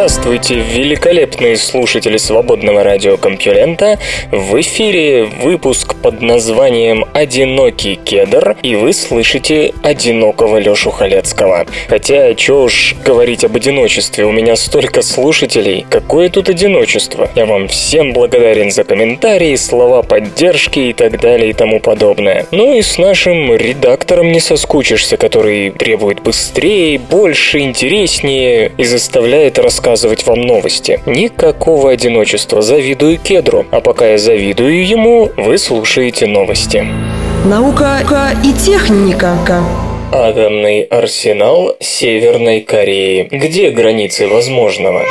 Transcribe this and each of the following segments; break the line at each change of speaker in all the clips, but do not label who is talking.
Здравствуйте, великолепные слушатели свободного радиокомпьюлента! В эфире выпуск под названием «Одинокий кедр», и вы слышите одинокого Лёшу Халецкого. Хотя, чё уж говорить об одиночестве, у меня столько слушателей. Какое тут одиночество? Я вам всем благодарен за комментарии, слова поддержки и так далее и тому подобное. Ну и с нашим редактором не соскучишься, который требует быстрее, больше, интереснее и заставляет рассказывать вам новости. Никакого одиночества, завидую кедру. А пока я завидую ему, вы слушаете новости.
Наука и техника.
Атомный арсенал Северной Кореи. Где границы возможного?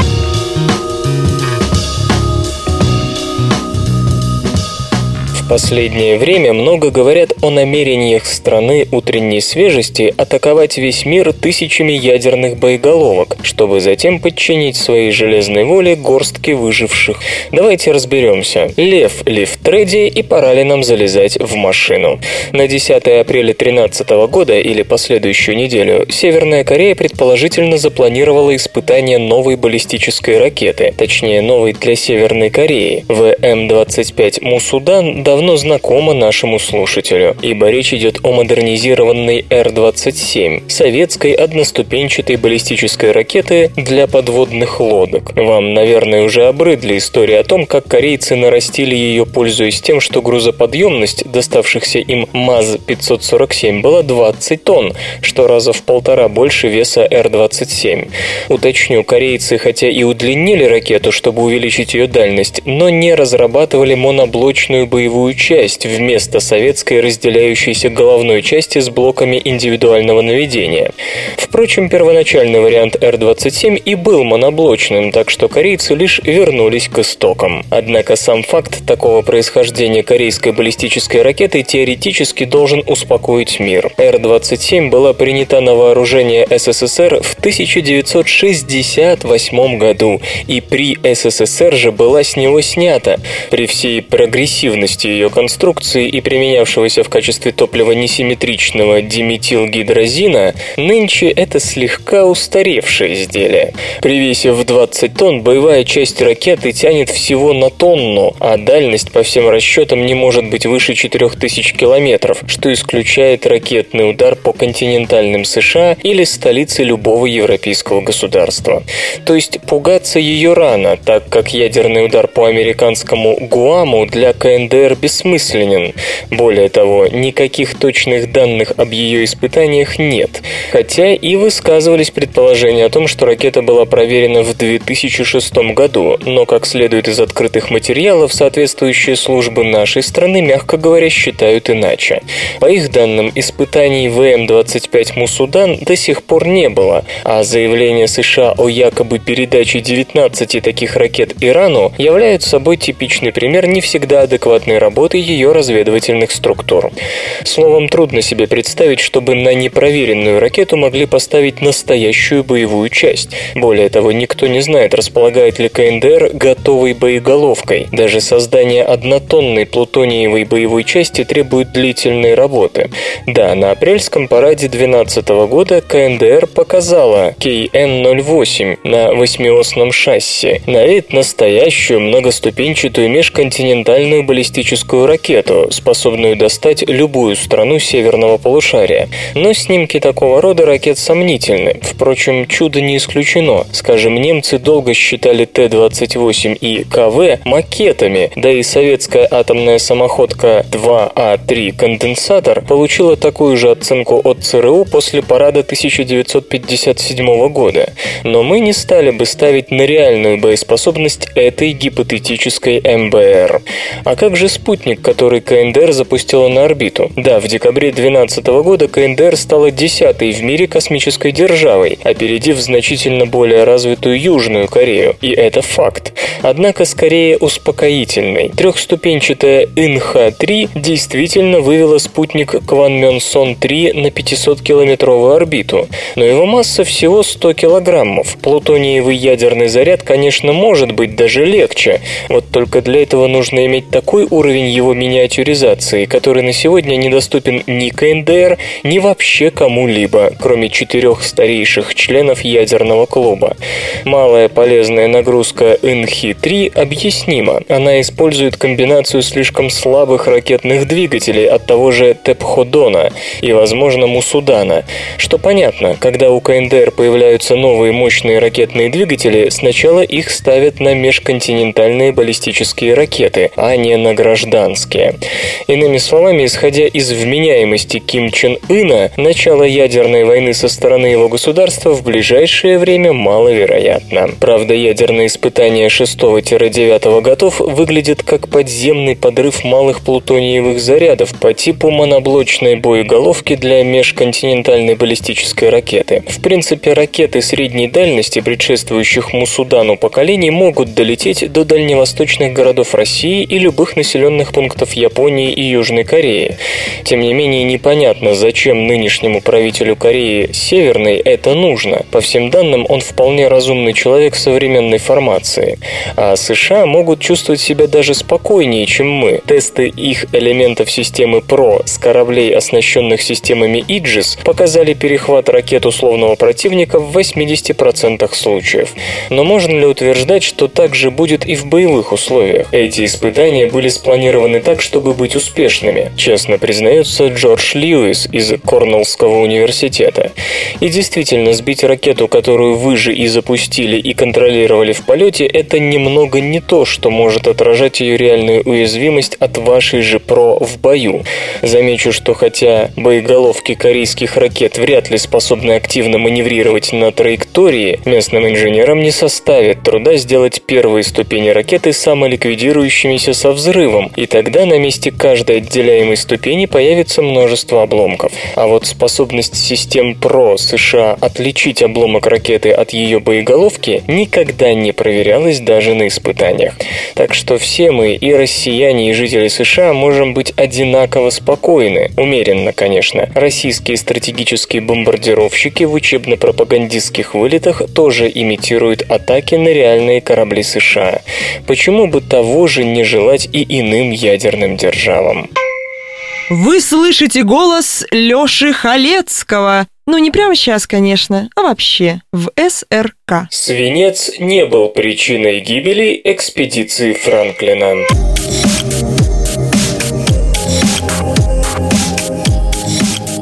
Последнее время много говорят о намерениях страны утренней свежести атаковать весь мир тысячами ядерных боеголовок, чтобы затем подчинить своей железной воле горстки выживших. Давайте разберемся, лев ли в треде и пора ли нам залезать в машину. На 10 апреля 2013 года или последующую неделю Северная Корея предположительно запланировала испытание новой баллистической ракеты, точнее новой для Северной Кореи. ВМ-25 Мусудан давно давно знакома нашему слушателю, ибо речь идет о модернизированной Р-27, советской одноступенчатой баллистической ракеты для подводных лодок. Вам, наверное, уже обрыдли истории о том, как корейцы нарастили ее, пользуясь тем, что грузоподъемность доставшихся им МАЗ-547 была 20 тонн, что раза в полтора больше веса Р-27. Уточню, корейцы хотя и удлинили ракету, чтобы увеличить ее дальность, но не разрабатывали моноблочную боевую боевую часть вместо советской разделяющейся головной части с блоками индивидуального наведения. Впрочем, первоначальный вариант Р-27 и был моноблочным, так что корейцы лишь вернулись к истокам. Однако сам факт такого происхождения корейской баллистической ракеты теоретически должен успокоить мир. Р-27 была принята на вооружение СССР в 1968 году и при СССР же была с него снята. При всей прогрессивности ее конструкции и применявшегося в качестве топлива несимметричного диметилгидрозина, нынче это слегка устаревшее изделие. При весе в 20 тонн боевая часть ракеты тянет всего на тонну, а дальность по всем расчетам не может быть выше 4000 километров, что исключает ракетный удар по континентальным США или столице любого европейского государства. То есть пугаться ее рано, так как ядерный удар по американскому Гуаму для КНДР бессмысленен. Более того, никаких точных данных об ее испытаниях нет, хотя и высказывались предположения о том, что ракета была проверена в 2006 году, но, как следует из открытых материалов, соответствующие службы нашей страны, мягко говоря, считают иначе. По их данным, испытаний ВМ-25 Мусудан до сих пор не было, а заявления США о якобы передаче 19 таких ракет Ирану являются собой типичный пример не всегда адекватной работы работы ее разведывательных структур. Словом, трудно себе представить, чтобы на непроверенную ракету могли поставить настоящую боевую часть. Более того, никто не знает, располагает ли КНДР готовой боеголовкой. Даже создание однотонной плутониевой боевой части требует длительной работы. Да, на апрельском параде 2012 года КНДР показала KN-08 на восьмиосном шасси. На вид настоящую многоступенчатую межконтинентальную баллистическую баллистическую ракету, способную достать любую страну северного полушария. Но снимки такого рода ракет сомнительны. Впрочем, чудо не исключено. Скажем, немцы долго считали Т-28 и КВ макетами, да и советская атомная самоходка 2А3 «Конденсатор» получила такую же оценку от ЦРУ после парада 1957 года. Но мы не стали бы ставить на реальную боеспособность этой гипотетической МБР. А как же спутник спутник, который КНДР запустила на орбиту. Да, в декабре 2012 года КНДР стала десятой в мире космической державой, опередив значительно более развитую Южную Корею. И это факт. Однако скорее успокоительный. Трехступенчатая ИНХ-3 действительно вывела спутник Кванмёнсон-3 на 500-километровую орбиту, но его масса всего 100 килограммов. Плутониевый ядерный заряд, конечно, может быть даже легче, вот только для этого нужно иметь такой уровень его миниатюризации, который на сегодня недоступен ни КНДР, ни вообще кому-либо, кроме четырех старейших членов ядерного клуба. Малая полезная нагрузка ИНХИ-3 объяснима. Она использует комбинацию слишком слабых ракетных двигателей от того же Тепходона и, возможно, Мусудана. Что понятно, когда у КНДР появляются новые мощные ракетные двигатели, сначала их ставят на межконтинентальные баллистические ракеты, а не на гражданские. Иными словами, исходя из вменяемости Ким Чен Ына, начало ядерной войны со стороны его государства в ближайшее время маловероятно. Правда, ядерные испытания 6-9 годов выглядят как подземный подрыв малых плутониевых зарядов по типу моноблочной боеголовки для межконтинентальной баллистической ракеты. В принципе, ракеты средней дальности, предшествующих Мусудану поколений, могут долететь до дальневосточных городов России и любых населенных пунктов Японии и Южной Кореи. Тем не менее, непонятно, зачем нынешнему правителю Кореи Северной это нужно. По всем данным, он вполне разумный человек современной формации. А США могут чувствовать себя даже спокойнее, чем мы. Тесты их элементов системы ПРО с кораблей, оснащенных системами Иджис, показали перехват ракет условного противника в 80% случаев. Но можно ли утверждать, что так же будет и в боевых условиях? Эти испытания были спланированы так, чтобы быть успешными, честно признается Джордж Льюис из Корнеллского университета. И действительно, сбить ракету, которую вы же и запустили и контролировали в полете, это немного не то, что может отражать ее реальную уязвимость от вашей же ПРО в бою. Замечу, что хотя боеголовки корейских ракет вряд ли способны активно маневрировать на траектории, местным инженерам не составит труда сделать первые ступени ракеты самоликвидирующимися со взрывом, и тогда на месте каждой отделяемой ступени появится множество обломков. А вот способность систем ПРО США отличить обломок ракеты от ее боеголовки никогда не проверялась даже на испытаниях. Так что все мы, и россияне, и жители США, можем быть одинаково спокойны, умеренно, конечно. Российские стратегические бомбардировщики в учебно-пропагандистских вылетах тоже имитируют атаки на реальные корабли США. Почему бы того же не желать и иным ядерным державам?
Вы слышите голос Лёши Халецкого. Ну, не прямо сейчас, конечно, а вообще, в СРК.
Свинец не был причиной гибели экспедиции Франклина.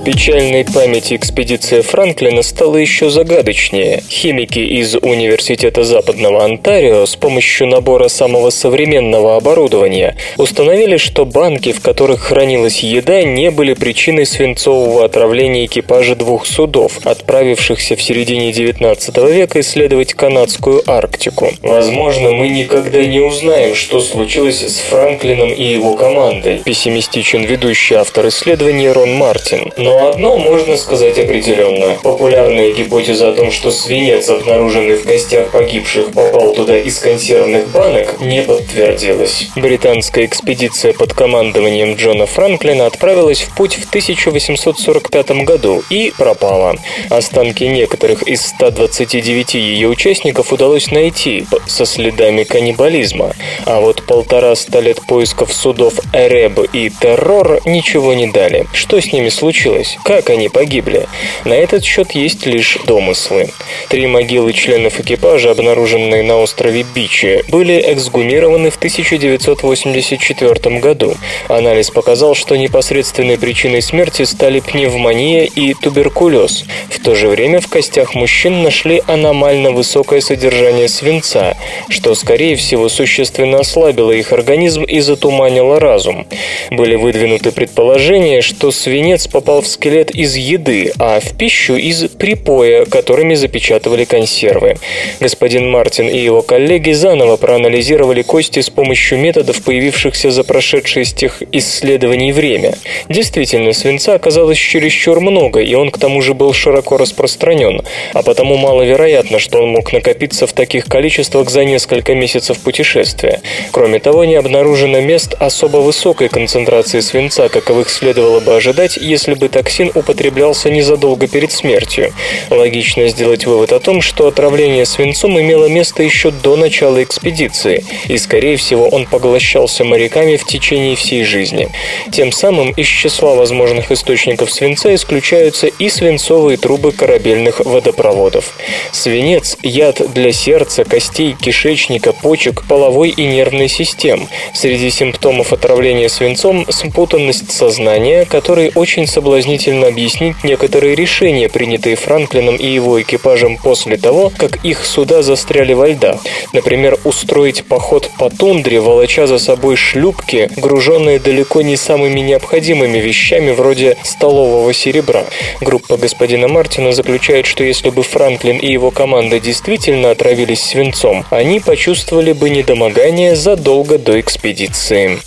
Печальной памяти экспедиция Франклина стала еще загадочнее. Химики из Университета Западного Онтарио с помощью набора самого современного оборудования установили, что банки, в которых хранилась еда, не были причиной свинцового отравления экипажа двух судов, отправившихся в середине 19 века исследовать канадскую Арктику. Возможно, мы никогда не узнаем, что случилось с Франклином и его командой, пессимистичен ведущий автор исследования Рон Мартин. Но но одно можно сказать определенно. Популярная гипотеза о том, что свинец, обнаруженный в костях погибших, попал туда из консервных банок, не подтвердилась. Британская экспедиция под командованием Джона Франклина отправилась в путь в 1845 году и пропала. Останки некоторых из 129 ее участников удалось найти со следами каннибализма, а вот полтора-ста лет поисков судов Эреб и Террор ничего не дали. Что с ними случилось? Случилось? Как они погибли? На этот счет есть лишь домыслы. Три могилы членов экипажа, обнаруженные на острове Бичи, были эксгумированы в 1984 году. Анализ показал, что непосредственной причиной смерти стали пневмония и туберкулез. В то же время в костях мужчин нашли аномально высокое содержание свинца, что, скорее всего, существенно ослабило их организм и затуманило разум. Были выдвинуты предположения, что свинец попал в скелет из еды, а в пищу из припоя, которыми запечатывали консервы. Господин Мартин и его коллеги заново проанализировали кости с помощью методов, появившихся за прошедшее с тех исследований время. Действительно, свинца оказалось чересчур много, и он к тому же был широко распространен, а потому маловероятно, что он мог накопиться в таких количествах за несколько месяцев путешествия. Кроме того, не обнаружено мест особо высокой концентрации свинца, каковых следовало бы ожидать, если бы токсин употреблялся незадолго перед смертью. Логично сделать вывод о том, что отравление свинцом имело место еще до начала экспедиции, и, скорее всего, он поглощался моряками в течение всей жизни. Тем самым из числа возможных источников свинца исключаются и свинцовые трубы корабельных водопроводов. Свинец – яд для сердца, костей, кишечника, почек, половой и нервной систем. Среди симптомов отравления свинцом – спутанность сознания, который очень соблазнительно объяснить некоторые решения, принятые Франклином и его экипажем после того, как их суда застряли во льдах. Например, устроить поход по тундре, волоча за собой шлюпки, груженные далеко не самыми необходимыми вещами вроде столового серебра. Группа господина Мартина заключает, что если бы Франклин и его команда действительно отравились свинцом, они почувствовали бы недомогание задолго до экспедиции.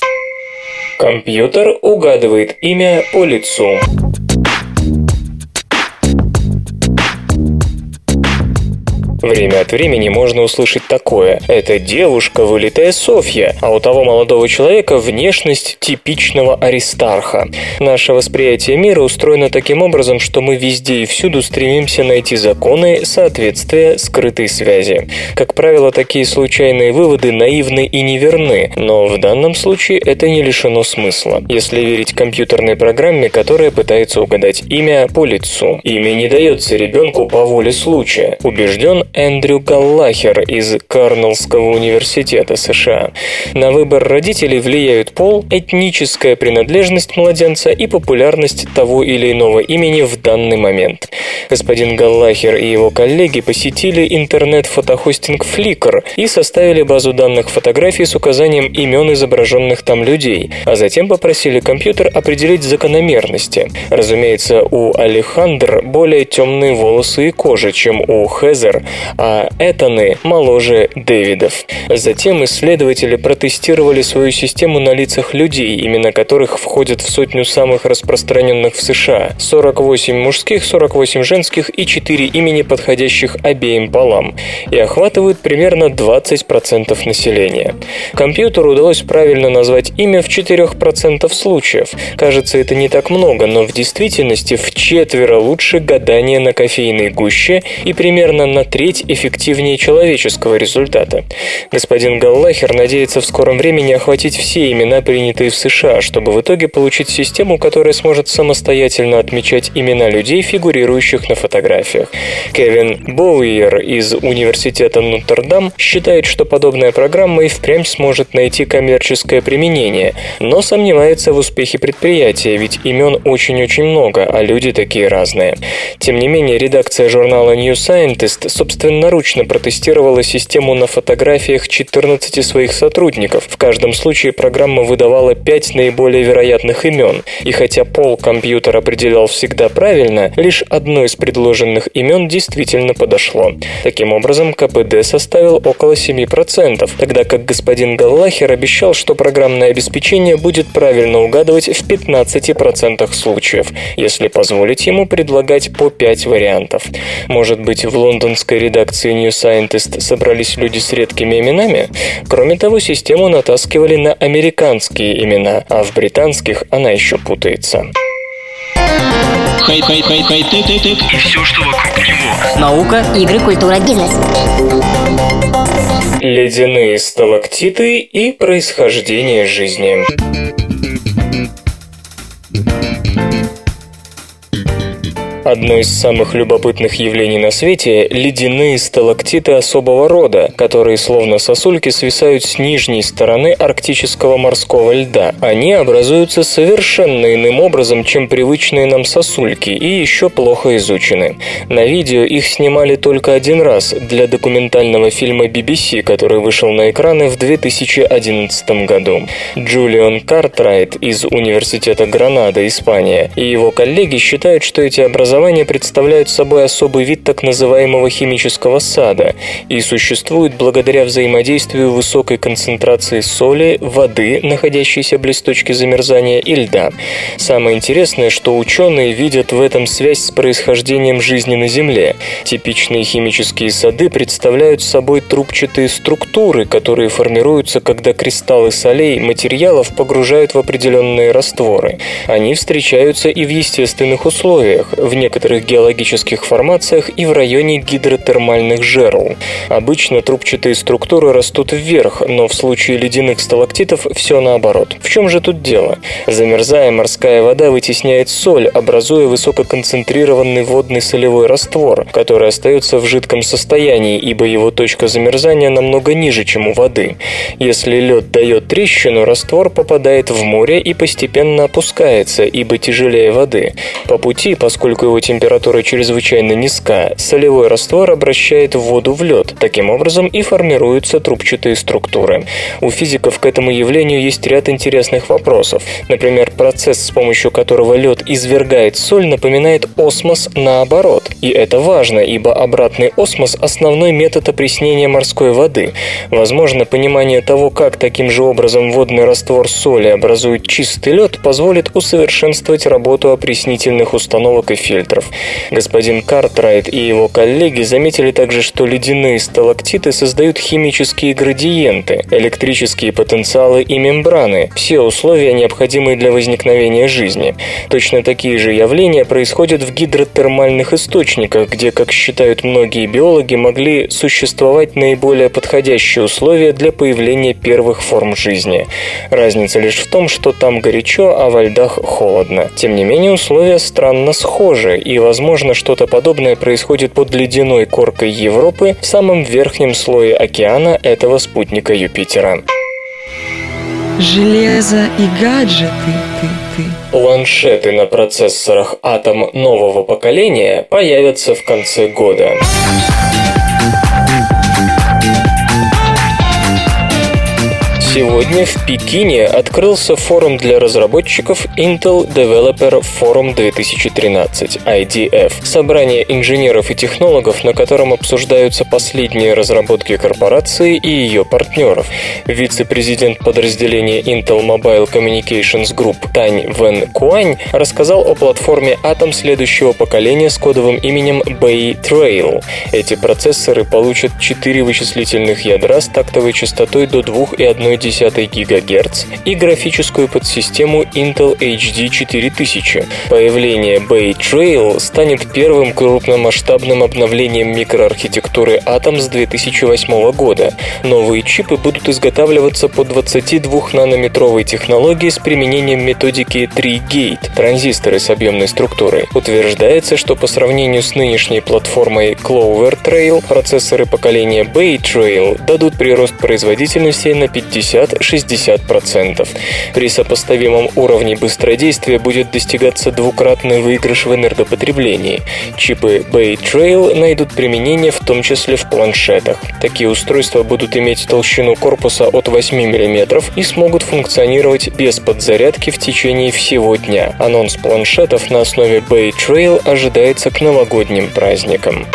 Компьютер угадывает имя по лицу. Время от времени можно услышать такое. Это девушка, вылитая Софья, а у того молодого человека внешность типичного аристарха. Наше восприятие мира устроено таким образом, что мы везде и всюду стремимся найти законы соответствия скрытой связи. Как правило, такие случайные выводы наивны и неверны, но в данном случае это не лишено смысла, если верить компьютерной программе, которая пытается угадать имя по лицу. Имя не дается ребенку по воле случая. Убежден Эндрю Галлахер из Карнеллского университета США. На выбор родителей влияют пол, этническая принадлежность младенца и популярность того или иного имени в данный момент. Господин Галлахер и его коллеги посетили интернет-фотохостинг Flickr и составили базу данных фотографий с указанием имен изображенных там людей, а затем попросили компьютер определить закономерности. Разумеется, у Алехандр более темные волосы и кожа, чем у Хезер, а Этаны моложе Дэвидов. Затем исследователи протестировали свою систему на лицах людей, имена которых входят в сотню самых распространенных в США. 48 мужских, 48 женских и 4 имени, подходящих обеим полам, и охватывают примерно 20% населения. Компьютеру удалось правильно назвать имя в 4% случаев. Кажется, это не так много, но в действительности в четверо лучше гадание на кофейной гуще и примерно на треть треть эффективнее человеческого результата. Господин Галлахер надеется в скором времени охватить все имена, принятые в США, чтобы в итоге получить систему, которая сможет самостоятельно отмечать имена людей, фигурирующих на фотографиях. Кевин Боуиер из Университета Нотр-Дам считает, что подобная программа и впрямь сможет найти коммерческое применение, но сомневается в успехе предприятия, ведь имен очень-очень много, а люди такие разные. Тем не менее, редакция журнала New Scientist собственно собственноручно протестировала систему на фотографиях 14 своих сотрудников. В каждом случае программа выдавала 5 наиболее вероятных имен. И хотя пол компьютер определял всегда правильно, лишь одно из предложенных имен действительно подошло. Таким образом, КПД составил около 7%, тогда как господин Галлахер обещал, что программное обеспечение будет правильно угадывать в 15% случаев, если позволить ему предлагать по 5 вариантов. Может быть, в лондонской редакции New Scientist собрались люди с редкими именами. Кроме того, систему натаскивали на американские имена, а в британских она еще путается.
И все, что вокруг него.
Наука, игры, культура, бизнес.
Ледяные сталактиты и происхождение жизни. Одно из самых любопытных явлений на свете – ледяные сталактиты особого рода, которые словно сосульки свисают с нижней стороны арктического морского льда. Они образуются совершенно иным образом, чем привычные нам сосульки, и еще плохо изучены. На видео их снимали только один раз для документального фильма BBC, который вышел на экраны в 2011 году. Джулиан Картрайт из Университета Гранада, Испания, и его коллеги считают, что эти образования представляют собой особый вид так называемого химического сада и существуют благодаря взаимодействию высокой концентрации соли, воды, находящейся близ точки замерзания, и льда. Самое интересное, что ученые видят в этом связь с происхождением жизни на Земле. Типичные химические сады представляют собой трубчатые структуры, которые формируются, когда кристаллы солей материалов погружают в определенные растворы. Они встречаются и в естественных условиях, в некоторых геологических формациях и в районе гидротермальных жерл. Обычно трубчатые структуры растут вверх, но в случае ледяных сталактитов все наоборот. В чем же тут дело? Замерзая, морская вода вытесняет соль, образуя высококонцентрированный водный солевой раствор, который остается в жидком состоянии, ибо его точка замерзания намного ниже, чем у воды. Если лед дает трещину, раствор попадает в море и постепенно опускается, ибо тяжелее воды. По пути, поскольку его температура чрезвычайно низка, солевой раствор обращает воду в лед. Таким образом и формируются трубчатые структуры. У физиков к этому явлению есть ряд интересных вопросов. Например, процесс, с помощью которого лед извергает соль, напоминает осмос наоборот. И это важно, ибо обратный осмос – основной метод опреснения морской воды. Возможно, понимание того, как таким же образом водный раствор соли образует чистый лед, позволит усовершенствовать работу опреснительных установок и фильтров. Господин Картрайт и его коллеги заметили также, что ледяные сталактиты создают химические градиенты, электрические потенциалы и мембраны, все условия, необходимые для возникновения жизни. Точно такие же явления происходят в гидротермальных источниках, где, как считают многие биологи, могли существовать наиболее подходящие условия для появления первых форм жизни. Разница лишь в том, что там горячо, а во льдах холодно. Тем не менее, условия странно схожи, и, возможно, что-то подобное происходит под ледяной коркой Европы в самом верхнем слое океана этого спутника Юпитера.
Железо и гаджеты, ты, ты.
Планшеты на процессорах Atom нового поколения появятся в конце года. Сегодня в Пекине открылся форум для разработчиков Intel Developer Forum 2013 IDF, собрание инженеров и технологов, на котором обсуждаются последние разработки корпорации и ее партнеров. Вице-президент подразделения Intel Mobile Communications Group Тань Вен Куань рассказал о платформе Atom следующего поколения с кодовым именем Bay Trail. Эти процессоры получат 4 вычислительных ядра с тактовой частотой до 2,1 ГГц и графическую подсистему Intel HD 4000. Появление Bay Trail станет первым крупномасштабным обновлением микроархитектуры Atom с 2008 года. Новые чипы будут изготавливаться по 22-нанометровой технологии с применением методики 3-Gate – транзисторы с объемной структурой. Утверждается, что по сравнению с нынешней платформой Clover Trail, процессоры поколения Bay Trail дадут прирост производительности на 50 50-60%. При сопоставимом уровне быстродействия будет достигаться двукратный выигрыш в энергопотреблении. Чипы Bay Trail найдут применение в том числе в планшетах. Такие устройства будут иметь толщину корпуса от 8 мм и смогут функционировать без подзарядки в течение всего дня. Анонс планшетов на основе Bay Trail ожидается к новогодним праздникам.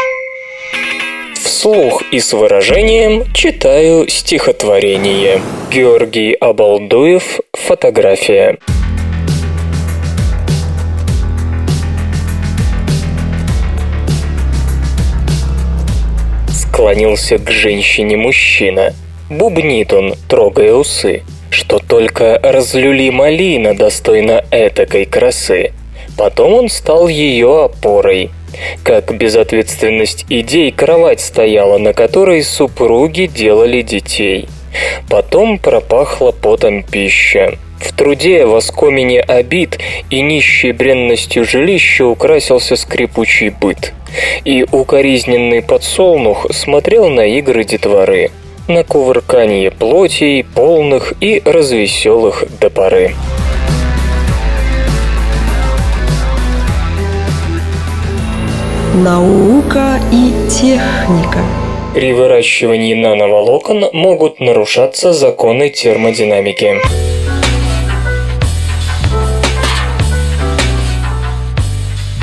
Вслух и с выражением читаю стихотворение. Георгий Обалдуев. Фотография. Склонился к женщине мужчина. Бубнит он, трогая усы, что только разлюли малина достойна этакой красы. Потом он стал ее опорой – как безответственность идей кровать стояла, на которой супруги делали детей. Потом пропахла потом пища. В труде, воскомене обид и нищей бренностью жилища украсился скрипучий быт. И укоризненный подсолнух смотрел на игры детворы, на кувырканье плотей, полных и развеселых до поры.
Наука и техника.
При выращивании нановолокон могут нарушаться законы термодинамики.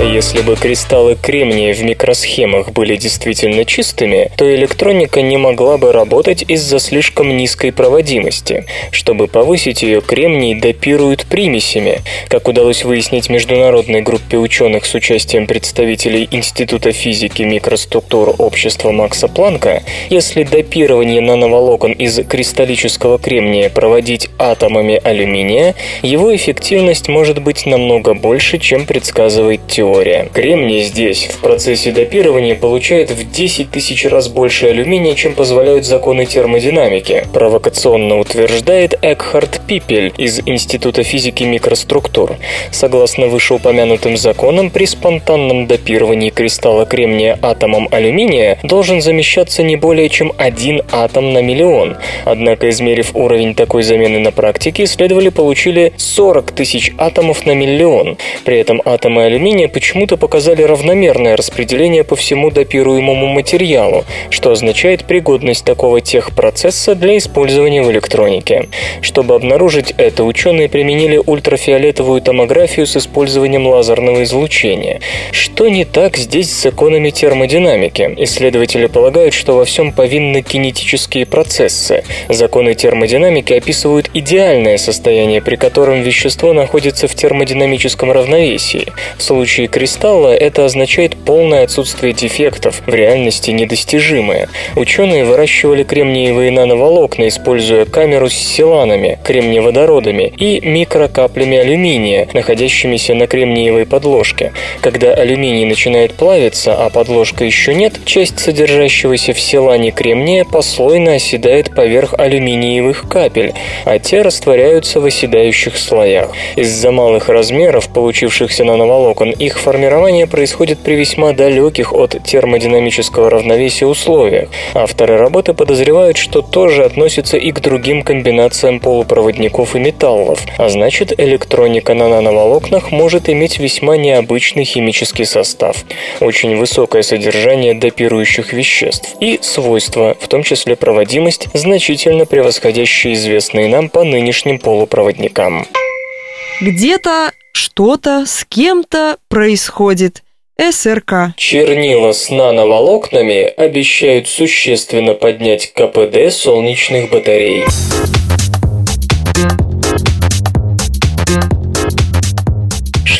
Если бы кристаллы кремния в микросхемах были действительно чистыми, то электроника не могла бы работать из-за слишком низкой проводимости. Чтобы повысить ее, кремний допируют примесями. Как удалось выяснить международной группе ученых с участием представителей Института физики микроструктур общества Макса Планка, если допирование нановолокон из кристаллического кремния проводить атомами алюминия, его эффективность может быть намного больше, чем предсказывает теория теория. Кремний здесь в процессе допирования получает в 10 тысяч раз больше алюминия, чем позволяют законы термодинамики, провокационно утверждает Экхард Пипель из Института физики микроструктур. Согласно вышеупомянутым законам, при спонтанном допировании кристалла кремния атомом алюминия должен замещаться не более чем один атом на миллион. Однако, измерив уровень такой замены на практике, исследователи получили 40 тысяч атомов на миллион. При этом атомы алюминия почему-то показали равномерное распределение по всему допируемому материалу, что означает пригодность такого техпроцесса для использования в электронике. Чтобы обнаружить это, ученые применили ультрафиолетовую томографию с использованием лазерного излучения. Что не так здесь с законами термодинамики? Исследователи полагают, что во всем повинны кинетические процессы. Законы термодинамики описывают идеальное состояние, при котором вещество находится в термодинамическом равновесии. В случае кристалла это означает полное отсутствие дефектов, в реальности недостижимое. Ученые выращивали кремниевые нановолокна, используя камеру с силанами, кремниеводородами и микрокаплями алюминия, находящимися на кремниевой подложке. Когда алюминий начинает плавиться, а подложка еще нет, часть содержащегося в силане кремния послойно оседает поверх алюминиевых капель, а те растворяются в оседающих слоях. Из-за малых размеров получившихся нановолокон их формирование происходит при весьма далеких от термодинамического равновесия условиях. Авторы работы подозревают, что тоже относится и к другим комбинациям полупроводников и металлов, а значит электроника на нановолокнах может иметь весьма необычный химический состав, очень высокое содержание допирующих веществ и свойства, в том числе проводимость, значительно превосходящие известные нам по нынешним полупроводникам.
Где-то что-то с кем-то происходит. СРК.
Чернила с нановолокнами обещают существенно поднять КПД солнечных батарей.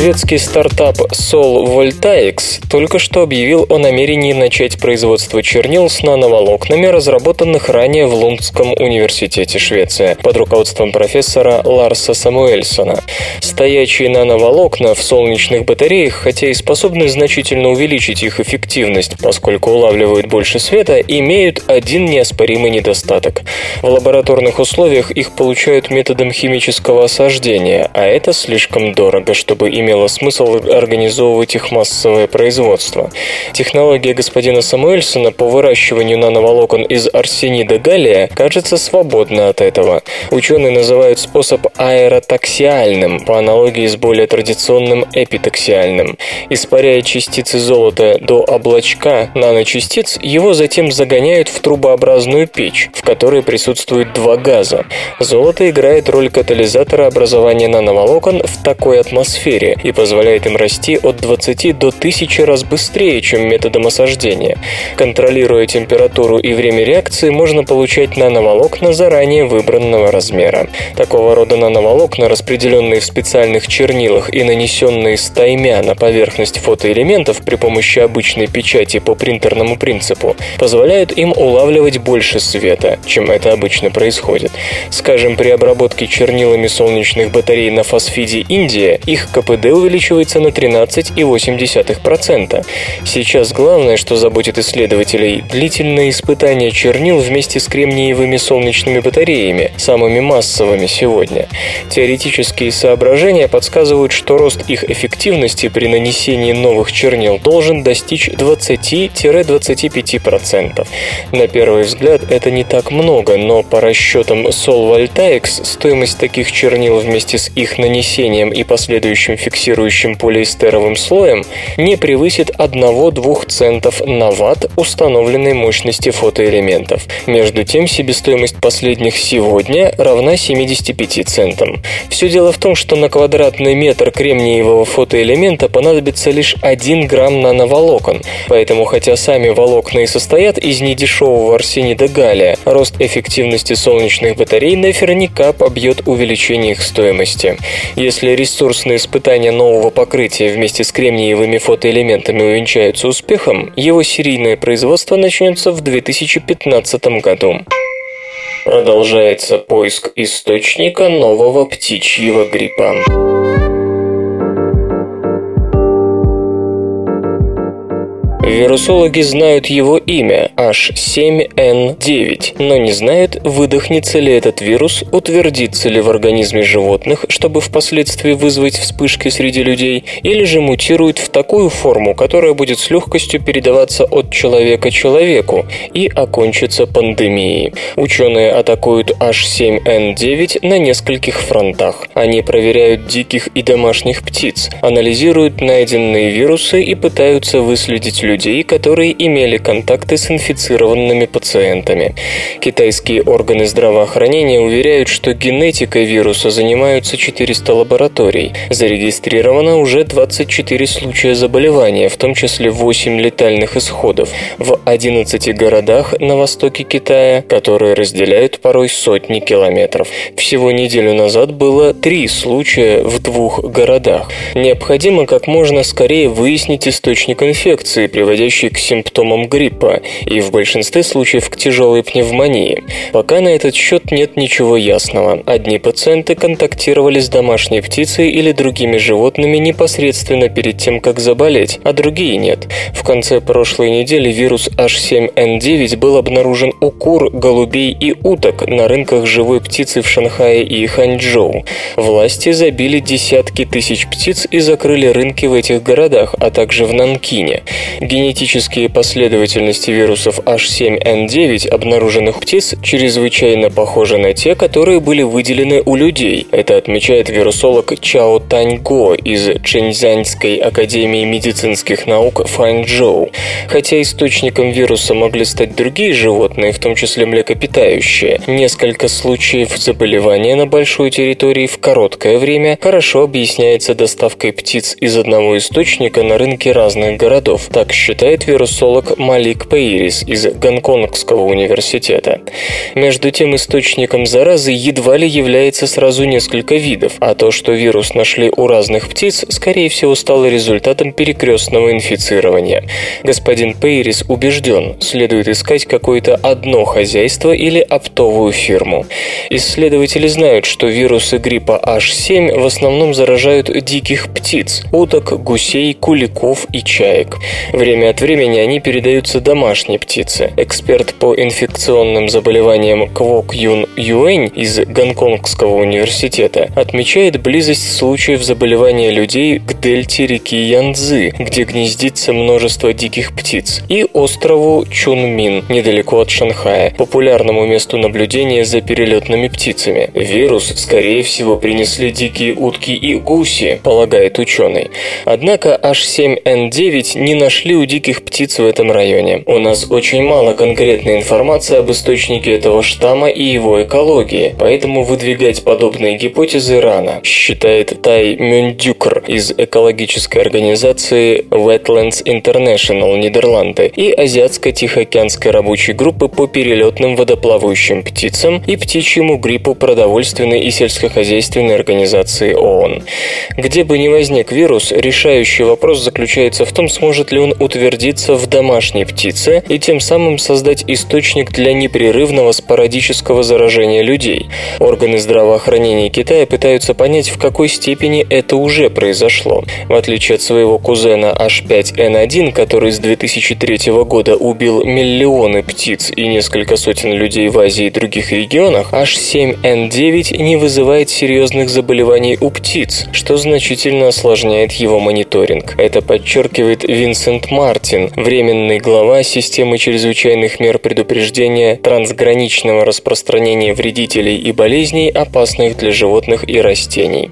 Шведский стартап Sol Voltaics только что объявил о намерении начать производство чернил с нановолокнами, разработанных ранее в Лундском университете Швеция под руководством профессора Ларса Самуэльсона. Стоячие нановолокна в солнечных батареях, хотя и способны значительно увеличить их эффективность, поскольку улавливают больше света, имеют один неоспоримый недостаток. В лабораторных условиях их получают методом химического осаждения, а это слишком дорого, чтобы имело смысл организовывать их массовое производство. Технология господина Самуэльсона по выращиванию нановолокон из арсенида галлия кажется свободна от этого. Ученые называют способ аэротаксиальным, по аналогии с более традиционным эпитаксиальным. Испаряя частицы золота до облачка наночастиц, его затем загоняют в трубообразную печь, в которой присутствуют два газа. Золото играет роль катализатора образования нановолокон в такой атмосфере и позволяет им расти от 20 до 1000 раз быстрее, чем методом осаждения. Контролируя температуру и время реакции, можно получать нановолокна заранее выбранного размера. Такого рода нановолокна, распределенные в специальных чернилах и нанесенные стаймя на поверхность фотоэлементов при помощи обычной печати по принтерному принципу, позволяют им улавливать больше света, чем это обычно происходит. Скажем, при обработке чернилами солнечных батарей на фосфиде Индия их КПД ЦБД увеличивается на 13,8%. Сейчас главное, что заботит исследователей – длительное испытание чернил вместе с кремниевыми солнечными батареями, самыми массовыми сегодня. Теоретические соображения подсказывают, что рост их эффективности при нанесении новых чернил должен достичь 20-25%. На первый взгляд это не так много, но по расчетам Sol Voltaics стоимость таких чернил вместе с их нанесением и последующим фиксирующим полиэстеровым слоем не превысит 1-2 центов на ватт установленной мощности фотоэлементов. Между тем, себестоимость последних сегодня равна 75 центам. Все дело в том, что на квадратный метр кремниевого фотоэлемента понадобится лишь 1 грамм нановолокон, поэтому хотя сами волокна и состоят из недешевого арсенида галлия, рост эффективности солнечных батарей наверняка побьет увеличение их стоимости. Если ресурсные испытания нового покрытия вместе с кремниевыми фотоэлементами увенчаются успехом, его серийное производство начнется в 2015 году. Продолжается поиск источника нового птичьего гриппа. Вирусологи знают его имя H7N9, но не знают, выдохнется ли этот вирус, утвердится ли в организме животных, чтобы впоследствии вызвать вспышки среди людей, или же мутирует в такую форму, которая будет с легкостью передаваться от человека человеку и окончится пандемией. Ученые атакуют H7N9 на нескольких фронтах. Они проверяют диких и домашних птиц, анализируют найденные вирусы и пытаются выследить людей людей, которые имели контакты с инфицированными пациентами. Китайские органы здравоохранения уверяют, что генетикой вируса занимаются 400 лабораторий. Зарегистрировано уже 24 случая заболевания, в том числе 8 летальных исходов в 11 городах на востоке Китая, которые разделяют порой сотни километров. Всего неделю назад было три случая в двух городах. Необходимо как можно скорее выяснить источник инфекции, приводящий к симптомам гриппа и в большинстве случаев к тяжелой пневмонии. Пока на этот счет нет ничего ясного. Одни пациенты контактировали с домашней птицей или другими животными непосредственно перед тем, как заболеть, а другие нет. В конце прошлой недели вирус H7N9 был обнаружен у кур, голубей и уток на рынках живой птицы в Шанхае и Ханчжоу. Власти забили десятки тысяч птиц и закрыли рынки в этих городах, а также в Нанкине. Генетические последовательности вирусов H7N9, обнаруженных птиц, чрезвычайно похожи на те, которые были выделены у людей. Это отмечает вирусолог Чао Таньго из Чэньцзянской академии медицинских наук Фанчжоу. Хотя источником вируса могли стать другие животные, в том числе млекопитающие, несколько случаев заболевания на большой территории в короткое время хорошо объясняется доставкой птиц из одного источника на рынки разных городов. Так считает вирусолог Малик Пейрис из Гонконгского университета. Между тем, источником заразы едва ли является сразу несколько видов, а то, что вирус нашли у разных птиц, скорее всего, стало результатом перекрестного инфицирования. Господин Пейрис убежден, следует искать какое-то одно хозяйство или оптовую фирму. Исследователи знают, что вирусы гриппа H7 в основном заражают диких птиц – уток, гусей, куликов и чаек. Время от времени они передаются домашней птице. Эксперт по инфекционным заболеваниям Квок Юн Юэнь из Гонконгского университета отмечает близость случаев заболевания людей к дельте реки Янцзы, где гнездится множество диких птиц, и острову Чунмин, недалеко от Шанхая, популярному месту наблюдения за перелетными птицами. Вирус, скорее всего, принесли дикие утки и гуси, полагает ученый. Однако H7N9 не нашли у диких птиц в этом районе. У нас очень мало конкретной информации об источнике этого штамма и его экологии, поэтому выдвигать подобные гипотезы рано, считает Тай Мюндюкр из экологической организации Wetlands International Нидерланды и Азиатско-Тихоокеанской рабочей группы по перелетным водоплавающим птицам и птичьему гриппу продовольственной и сельскохозяйственной организации ООН. Где бы ни возник вирус, решающий вопрос заключается в том, сможет ли он утвердиться в домашней птице и тем самым создать источник для непрерывного спорадического заражения людей. Органы здравоохранения Китая пытаются понять, в какой степени это уже произошло. В отличие от своего кузена H5N1, который с 2003 года убил миллионы птиц и несколько сотен людей в Азии и других регионах, H7N9 не вызывает серьезных заболеваний у птиц, что значительно осложняет его мониторинг. Это подчеркивает Винсент Мартин, временный глава системы чрезвычайных мер предупреждения трансграничного распространения вредителей и болезней, опасных для животных и растений.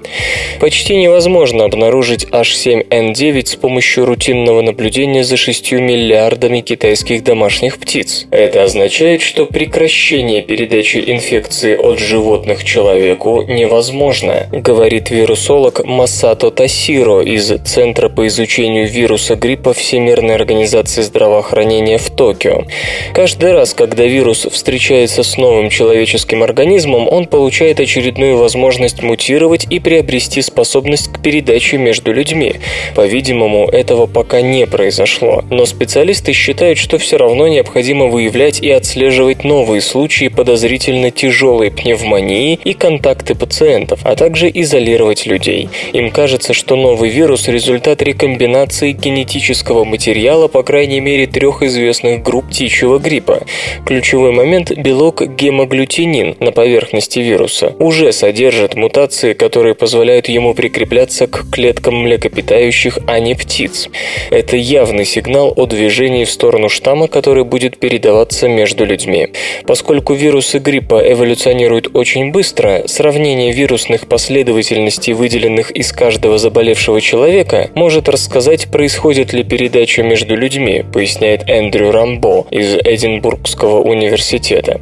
Почти невозможно обнаружить H7N9 с помощью рутинного наблюдения за 6 миллиардами китайских домашних птиц. Это означает, что прекращение передачи инфекции от животных человеку невозможно, говорит вирусолог Масато Тасиро из Центра по изучению вируса гриппа Всемирной организации здравоохранения в Токио. Каждый раз, когда вирус встречается с новым человеческим организмом, он получает очередную возможность мутировать и приобрести способность к передаче между людьми. По-видимому, этого пока не произошло, но специалисты считают, что все равно необходимо выявлять и отслеживать новые случаи подозрительно тяжелой пневмонии и контакты пациентов, а также изолировать людей. Им кажется, что новый вирус – результат рекомбинации генетического материала по крайней мере трех известных групп птичьего гриппа. Ключевой момент – белок гемоглютинин на поверхности вируса уже содержит мутации, которые позволяют ему прикрепляться к клеткам млекопитающих, а не птиц. Это явный сигнал о движении в сторону штамма, который будет передаваться между людьми. Поскольку вирусы гриппа эволюционируют очень быстро, сравнение вирусных последовательностей, выделенных из каждого заболевшего человека, может рассказать, происходит ли передача между людьми, поясняет Эндрю Рамбо из Эдинбургского университета.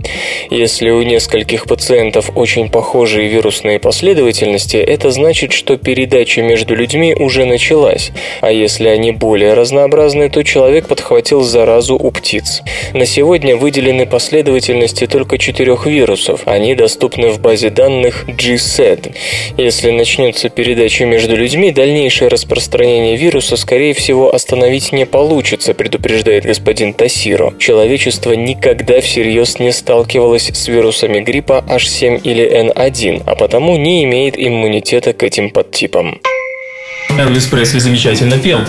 Если у нескольких пациентов очень похожие вирусные последовательности, это значит, что передача между людьми уже началась, а если они более разнообразны, то человек подхватил заразу у птиц. На сегодня выделены последовательности только четырех вирусов. Они доступны в базе данных GSED. Если начнется передача между людьми, дальнейшее распространение вируса, скорее всего, остановить не получится, предупреждает господин Тасиро. Человечество никогда всерьез не сталкивалось с вирусами гриппа H7 или N1, а потому не имеет иммунитета к этим подтипам.
Элвис Пресли замечательно пел.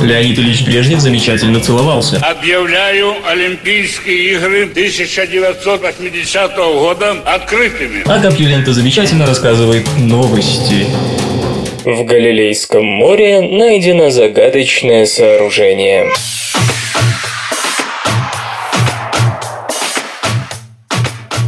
Леонид Ильич Брежнев замечательно целовался.
Объявляю Олимпийские игры 1980 года открытыми.
А Капьюлента замечательно рассказывает новости.
В Галилейском море найдено загадочное сооружение.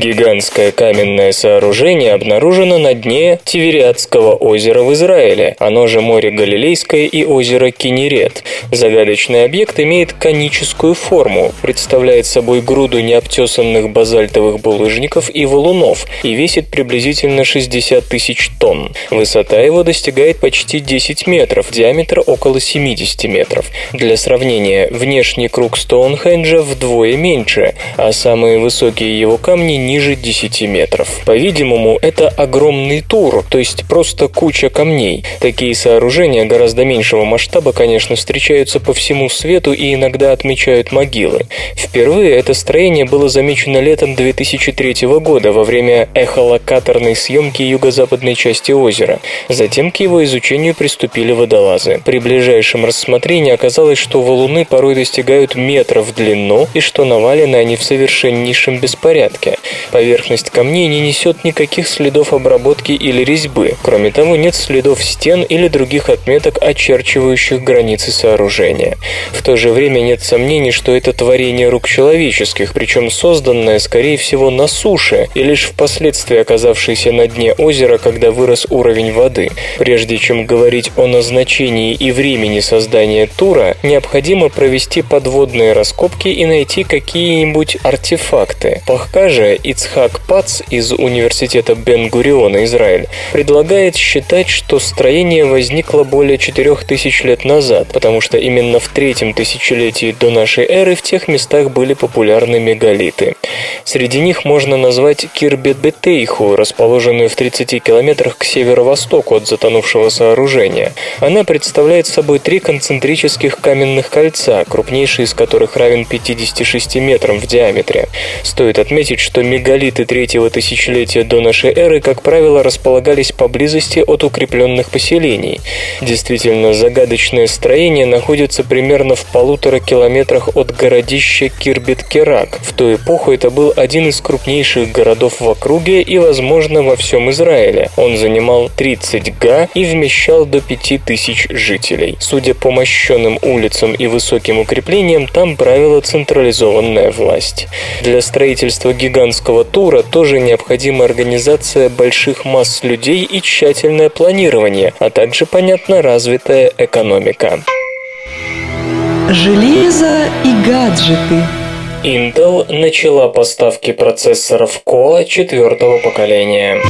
Гигантское каменное сооружение обнаружено на дне Тивериадского озера в Израиле, оно же море Галилейское и озеро Кинерет. Загадочный объект имеет коническую форму, представляет собой груду необтесанных базальтовых булыжников и валунов и весит приблизительно 60 тысяч тонн. Высота его достигает почти 10 метров, диаметр около 70 метров. Для сравнения, внешний круг Стоунхенджа вдвое меньше, а самые высокие его камни ниже 10 метров. По-видимому, это огромный тур, то есть просто куча камней. Такие сооружения гораздо меньшего масштаба, конечно, встречаются по всему свету и иногда отмечают могилы. Впервые это строение было замечено летом 2003 года во время эхолокаторной съемки юго-западной части озера. Затем к его изучению приступили водолазы. При ближайшем рассмотрении оказалось, что валуны порой достигают метров в длину и что навалены они в совершеннейшем беспорядке. Поверхность камней не несет никаких следов обработки или резьбы. Кроме того, нет следов стен или других отметок, очерчивающих границы сооружения. В то же время нет сомнений, что это творение рук человеческих, причем созданное, скорее всего, на суше и лишь впоследствии оказавшееся на дне озера, когда вырос уровень воды. Прежде чем говорить о назначении и времени создания тура, необходимо провести подводные раскопки и найти какие-нибудь артефакты. Пока же Ицхак Пац из университета Бен-Гуриона, Израиль, предлагает считать, что строение возникло более 4000 лет назад, потому что именно в третьем тысячелетии до нашей эры в тех местах были популярны мегалиты. Среди них можно назвать Кирбет-Бетейху, расположенную в 30 километрах к северо-востоку от затонувшего сооружения. Она представляет собой три концентрических каменных кольца, крупнейший из которых равен 56 метрам в диаметре. Стоит отметить, что мегалиты третьего тысячелетия до нашей эры, как правило, располагались поблизости от укрепленных поселений. Действительно, загадочное строение находится примерно в полутора километрах от городища Кирбет-Керак. В ту эпоху это был один из крупнейших городов в округе и, возможно, во всем Израиле. Он занимал 30 га и вмещал до 5000 жителей. Судя по мощенным улицам и высоким укреплениям, там правила централизованная власть. Для строительства гигантского тура тоже необходима организация больших масс людей и тщательное планирование, а также, понятно, развитая экономика.
Железо и гаджеты.
Intel начала поставки процессоров Core четвертого поколения.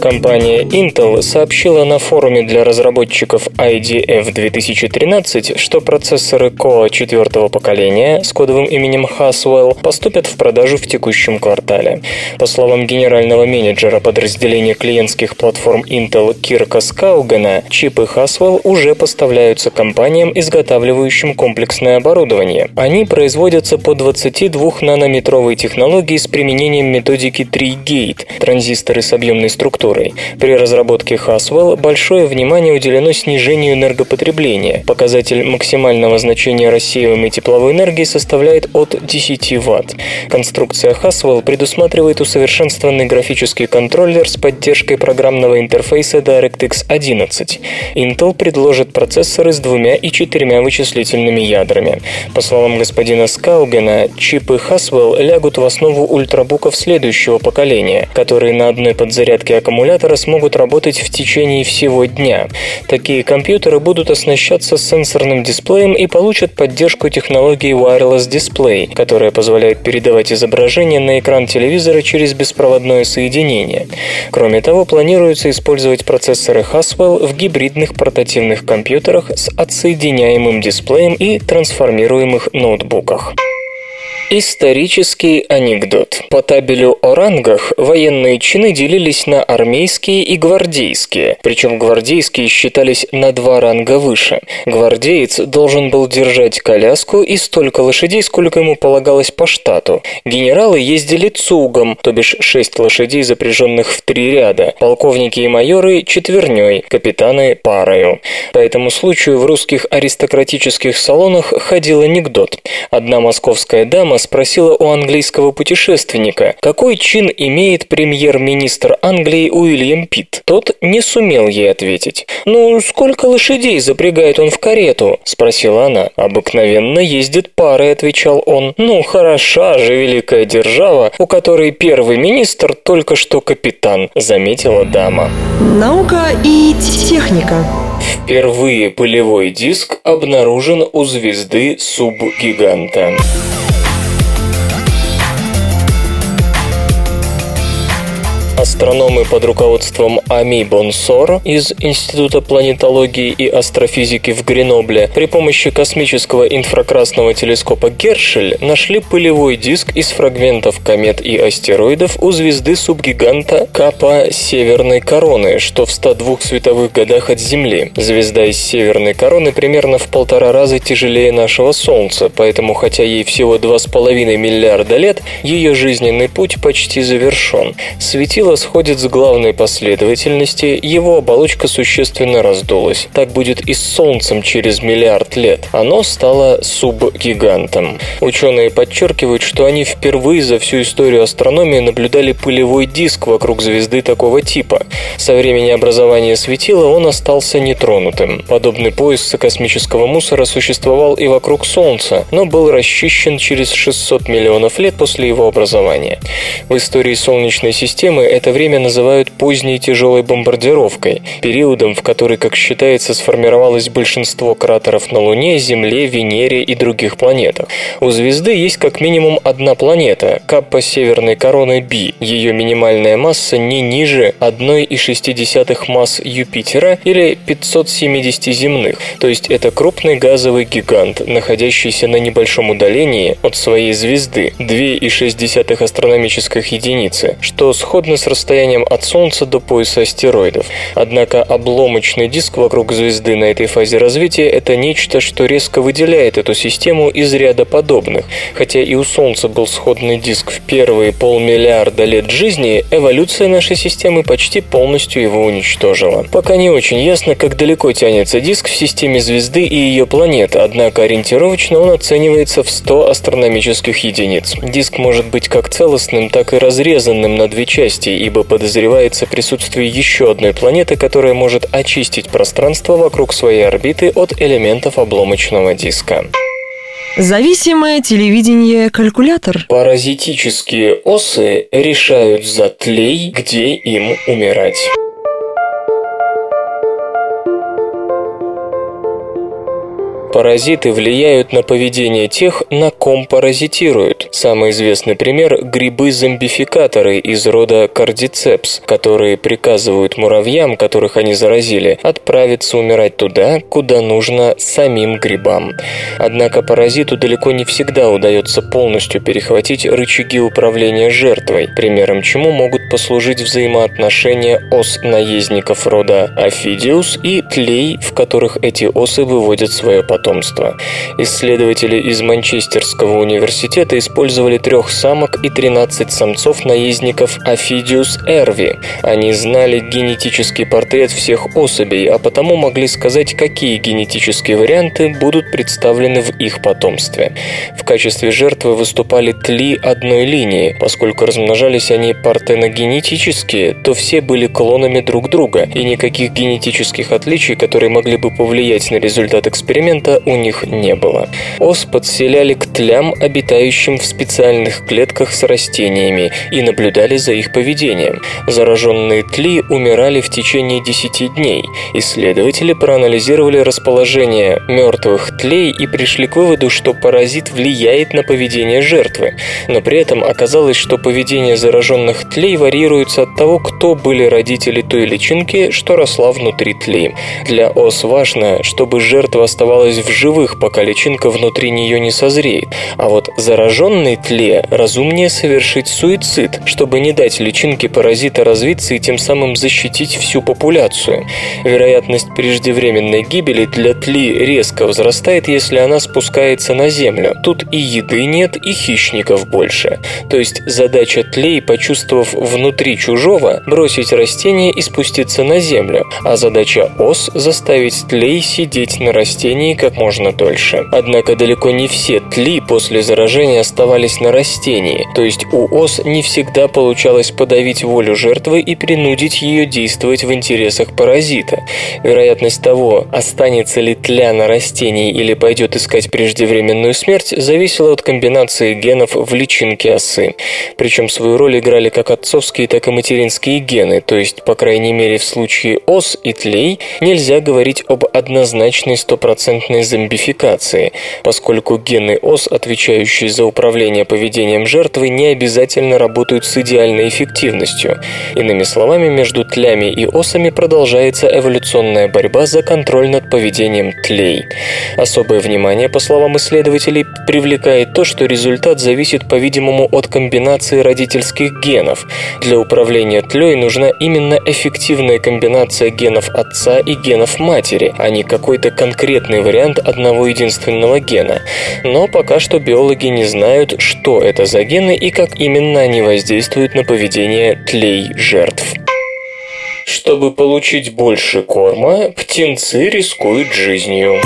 Компания Intel сообщила на форуме для разработчиков IDF 2013, что процессоры Core четвертого поколения с кодовым именем Haswell поступят в продажу в текущем квартале. По словам генерального менеджера подразделения клиентских платформ Intel Кирка Скаугена, чипы Haswell уже поставляются компаниям, изготавливающим комплексное оборудование. Они производятся по 22-нанометровой технологии с применением методики 3-Gate – транзисторы с объемной структурой температурой. При разработке Haswell большое внимание уделено снижению энергопотребления. Показатель максимального значения рассеиваемой тепловой энергии составляет от 10 Вт. Конструкция Haswell предусматривает усовершенствованный графический контроллер с поддержкой программного интерфейса DirectX 11. Intel предложит процессоры с двумя и четырьмя вычислительными ядрами. По словам господина Скаугена, чипы Haswell лягут в основу ультрабуков следующего поколения, которые на одной подзарядке аккумулятора аккумулятора смогут работать в течение всего дня. Такие компьютеры будут оснащаться сенсорным дисплеем и получат поддержку технологии Wireless Display, которая позволяет передавать изображение на экран телевизора через беспроводное соединение. Кроме того, планируется использовать процессоры Haswell в гибридных портативных компьютерах с отсоединяемым дисплеем и трансформируемых ноутбуках. Исторический анекдот. По табелю о рангах военные чины делились на армейские и гвардейские, причем гвардейские считались на два ранга выше. Гвардеец должен был держать коляску и столько лошадей, сколько ему полагалось по штату. Генералы ездили цугом, то бишь шесть лошадей, запряженных в три ряда, полковники и майоры четверней, капитаны парою. По этому случаю в русских аристократических салонах ходил анекдот. Одна московская дама спросила у английского путешественника, какой чин имеет премьер-министр Англии Уильям Питт. Тот не сумел ей ответить. «Ну, сколько лошадей запрягает он в карету?» – спросила она. «Обыкновенно ездит парой», – отвечал он. «Ну, хороша же великая держава, у которой первый министр только что капитан», – заметила дама.
Наука и техника.
Впервые полевой диск обнаружен у звезды субгиганта. Астрономы под руководством Ами Бонсор из Института планетологии и астрофизики в Гренобле при помощи космического инфракрасного телескопа Гершель нашли пылевой диск из фрагментов комет и астероидов у звезды субгиганта Капа Северной Короны, что в 102 световых годах от Земли. Звезда из Северной Короны примерно в полтора раза тяжелее нашего Солнца, поэтому хотя ей всего 2,5 миллиарда лет, ее жизненный путь почти завершен. Светило сходит с главной последовательности, его оболочка существенно раздулась. Так будет и с Солнцем через миллиард лет. Оно стало субгигантом. Ученые подчеркивают, что они впервые за всю историю астрономии наблюдали пылевой диск вокруг звезды такого типа. Со времени образования светила он остался нетронутым. Подобный пояс космического мусора существовал и вокруг Солнца, но был расчищен через 600 миллионов лет после его образования. В истории Солнечной системы это время называют поздней тяжелой бомбардировкой, периодом, в который, как считается, сформировалось большинство кратеров на Луне, Земле, Венере и других планетах. У звезды есть как минимум одна планета – Каппа северной короны B. Ее минимальная масса не ниже 1,6 масс Юпитера или 570 земных, то есть это крупный газовый гигант, находящийся на небольшом удалении от своей звезды – 2,6 астрономических единицы, что сходно с расстоянием от Солнца до пояса астероидов. Однако обломочный диск вокруг звезды на этой фазе развития – это нечто, что резко выделяет эту систему из ряда подобных. Хотя и у Солнца был сходный диск в первые полмиллиарда лет жизни, эволюция нашей системы почти полностью его уничтожила. Пока не очень ясно, как далеко тянется диск в системе звезды и ее планет, однако ориентировочно он оценивается в 100 астрономических единиц. Диск может быть как целостным, так и разрезанным на две части, ибо подозревается присутствие еще одной планеты, которая может очистить пространство вокруг своей орбиты от элементов обломочного диска.
Зависимое телевидение-калькулятор.
Паразитические осы решают за тлей, где им умирать. Паразиты влияют на поведение тех, на ком паразитируют. Самый известный пример – грибы-зомбификаторы из рода кардицепс, которые приказывают муравьям, которых они заразили, отправиться умирать туда, куда нужно самим грибам. Однако паразиту далеко не всегда удается полностью перехватить рычаги управления жертвой, примером чему могут послужить взаимоотношения ос-наездников рода Афидиус и тлей, в которых эти осы выводят свое потомство потомства. Исследователи из Манчестерского университета использовали трех самок и 13 самцов-наездников Афидиус эрви. Они знали генетический портрет всех особей, а потому могли сказать, какие генетические варианты будут представлены в их потомстве. В качестве жертвы выступали тли одной линии. Поскольку размножались они партеногенетически, то все были клонами друг друга, и никаких генетических отличий, которые могли бы повлиять на результат эксперимента, опыта у них не было. Ос подселяли к тлям, обитающим в специальных клетках с растениями, и наблюдали за их поведением. Зараженные тли умирали в течение 10 дней. Исследователи проанализировали расположение мертвых тлей и пришли к выводу, что паразит влияет на поведение жертвы. Но при этом оказалось, что поведение зараженных тлей варьируется от того, кто были родители той личинки, что росла внутри тлей. Для ос важно, чтобы жертва оставалась в живых, пока личинка внутри нее не созреет. А вот зараженной тле разумнее совершить суицид, чтобы не дать личинке паразита развиться и тем самым защитить всю популяцию. Вероятность преждевременной гибели для тли резко возрастает, если она спускается на землю. Тут и еды нет, и хищников больше. То есть задача тлей, почувствовав внутри чужого, бросить растение и спуститься на землю, а задача ос заставить тлей сидеть на растении как можно дольше. Однако далеко не все тли после заражения оставались на растении, то есть у ос не всегда получалось подавить волю жертвы и принудить ее действовать в интересах паразита. Вероятность того, останется ли тля на растении или пойдет искать преждевременную смерть, зависела от комбинации генов в личинке осы. Причем свою роль играли как отцовские, так и материнские гены, то есть, по крайней мере, в случае ос и тлей нельзя говорить об однозначной стопроцентной генной зомбификации, поскольку гены ОС, отвечающие за управление поведением жертвы, не обязательно работают с идеальной эффективностью. Иными словами, между тлями и осами продолжается эволюционная борьба за контроль над поведением тлей. Особое внимание, по словам исследователей, привлекает то, что результат зависит, по-видимому, от комбинации родительских генов. Для управления тлей нужна именно эффективная комбинация генов отца и генов матери, а не какой-то конкретный вариант фрагмент одного единственного гена. Но пока что биологи не знают, что это за гены и как именно они воздействуют на поведение тлей жертв. Чтобы получить больше корма, птенцы рискуют жизнью.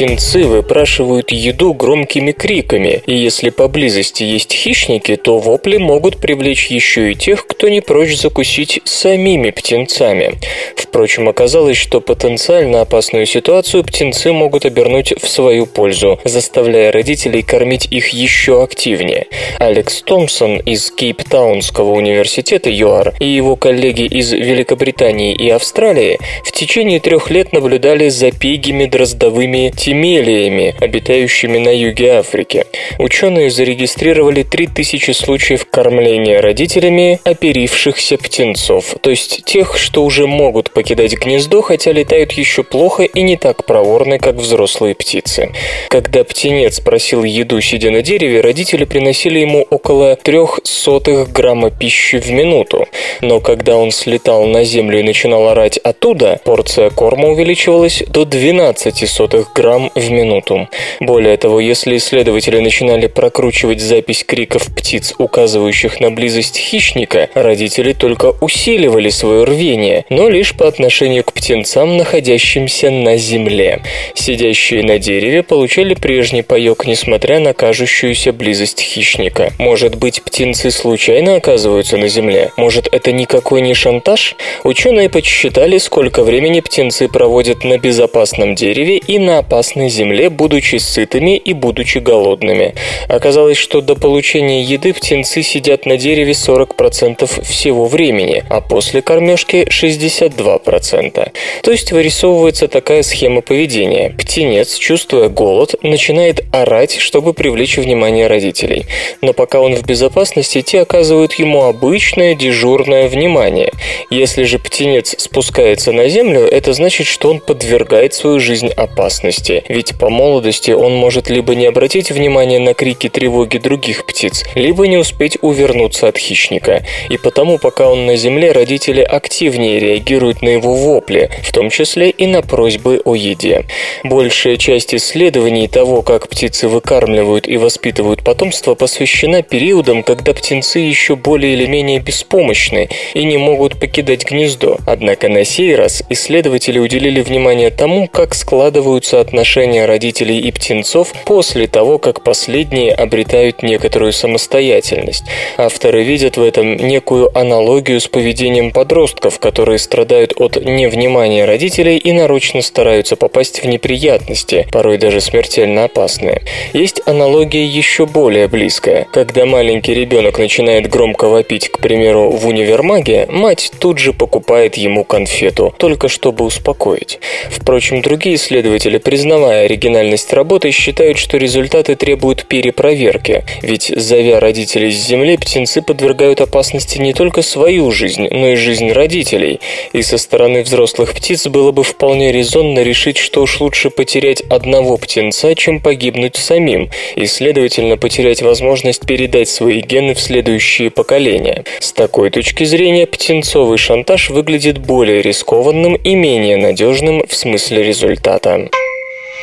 Птенцы выпрашивают еду громкими криками, и если поблизости есть хищники, то вопли могут привлечь еще и тех, кто не прочь закусить самими птенцами. Впрочем, оказалось, что потенциально опасную ситуацию птенцы могут обернуть в свою пользу, заставляя родителей кормить их еще активнее. Алекс Томпсон из Кейптаунского университета ЮАР и его коллеги из Великобритании и Австралии в течение трех лет наблюдали за пегими дроздовыми тимелиями, обитающими на юге Африки. Ученые зарегистрировали 3000 случаев кормления родителями оперившихся птенцов, то есть тех, что уже могут покидать гнездо, хотя летают еще плохо и не так проворны, как взрослые птицы. Когда птенец просил еду, сидя на дереве, родители приносили ему около трех сотых грамма пищи в минуту. Но когда он слетал на землю и начинал орать оттуда, порция корма увеличивалась до 12 сотых грамм в минуту. Более того, если исследователи начинали прокручивать запись криков птиц, указывающих на близость хищника, родители только усиливали свое рвение, но лишь по отношению к птенцам, находящимся на земле. Сидящие на дереве получали прежний паек, несмотря на кажущуюся близость хищника. Может быть, птенцы случайно оказываются на земле? Может, это никакой не шантаж? Ученые подсчитали, сколько времени птенцы проводят на безопасном дереве и на опасной земле, будучи сытыми и будучи голодными. Оказалось, что до получения еды птенцы сидят на дереве 40% всего времени, а после кормежки 62%. То есть вырисовывается такая схема поведения. Птенец, чувствуя голод, начинает орать, чтобы привлечь внимание родителей. Но пока он в безопасности, те оказывают ему обычное дежурное внимание. Если же птенец спускается на землю, это значит, что он подвергает свою жизнь опасности. Ведь по молодости он может либо не обратить внимания на крики тревоги других птиц, либо не успеть увернуться от хищника. И потому, пока он на земле, родители активнее реагируют на его вопли, в том числе и на просьбы о еде. Большая часть исследований того, как птицы выкармливают и воспитывают потомство, посвящена периодам, когда птенцы еще более или менее беспомощны и не могут покидать гнездо. Однако на сей раз исследователи уделили внимание тому, как складываются отношения родителей и птенцов после того, как последние обретают некоторую самостоятельность. Авторы видят в этом некую аналогию с поведением подростков, которые страдают от невнимания родителей и нарочно стараются попасть в неприятности, порой даже смертельно опасные. Есть аналогия еще более близкая. Когда маленький ребенок начинает громко вопить, к примеру, в универмаге, мать тут же покупает ему конфету, только чтобы успокоить. Впрочем, другие исследователи, признавая оригинальность работы, считают, что результаты требуют перепроверки, ведь, зовя родителей с земли, птенцы подвергают опасности не только свою жизнь, но и жизнь родителей, и со стороны взрослых птиц было бы вполне резонно решить, что уж лучше потерять одного птенца, чем погибнуть самим, и, следовательно, потерять возможность передать свои гены в следующие поколения. С такой точки зрения, птенцовый шантаж выглядит более рискованным и менее надежным в смысле результата.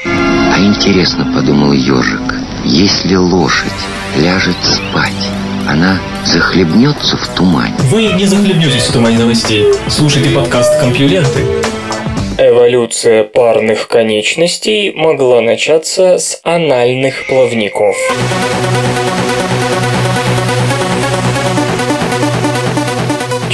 А интересно, подумал ежик, если лошадь ляжет спать, она захлебнется в тумане.
Вы не захлебнетесь в тумане новостей. Слушайте подкаст «Компьюленты».
Эволюция парных конечностей могла начаться с анальных плавников.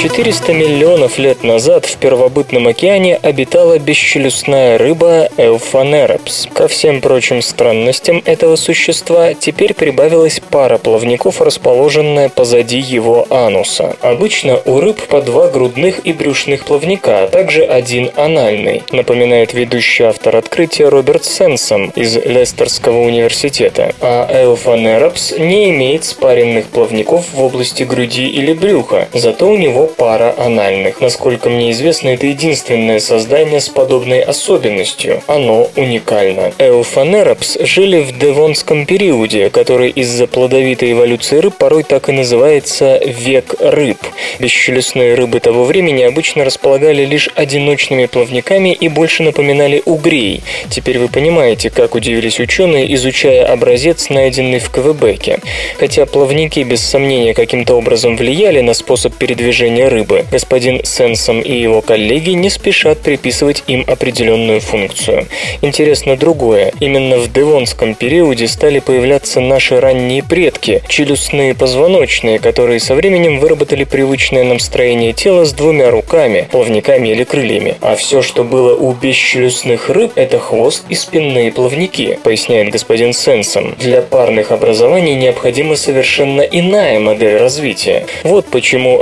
400 миллионов лет назад в первобытном океане обитала бесчелюстная рыба Эуфанерапс. Ко всем прочим странностям этого существа теперь прибавилась пара плавников, расположенная позади его ануса. Обычно у рыб по два грудных и брюшных плавника, а также один анальный, напоминает ведущий автор открытия Роберт Сенсом из Лестерского университета. А Эуфанерапс не имеет спаренных плавников в области груди или брюха, зато у него пара анальных. Насколько мне известно, это единственное создание с подобной особенностью. Оно уникально. Эуфанерапс жили в Девонском периоде, который из-за плодовитой эволюции рыб порой так и называется «век рыб». Бесчелюстные рыбы того времени обычно располагали лишь одиночными плавниками и больше напоминали угрей. Теперь вы понимаете, как удивились ученые, изучая образец, найденный в Квебеке. Хотя плавники без сомнения каким-то образом влияли на способ передвижения выживания рыбы. Господин Сенсом и его коллеги не спешат приписывать им определенную функцию. Интересно другое. Именно в Девонском периоде стали появляться наши ранние предки, челюстные позвоночные, которые со временем выработали привычное нам строение тела с двумя руками, плавниками или крыльями. А все, что было у бесчелюстных рыб, это хвост и спинные плавники, поясняет господин Сенсом. Для парных образований необходима совершенно иная модель развития. Вот почему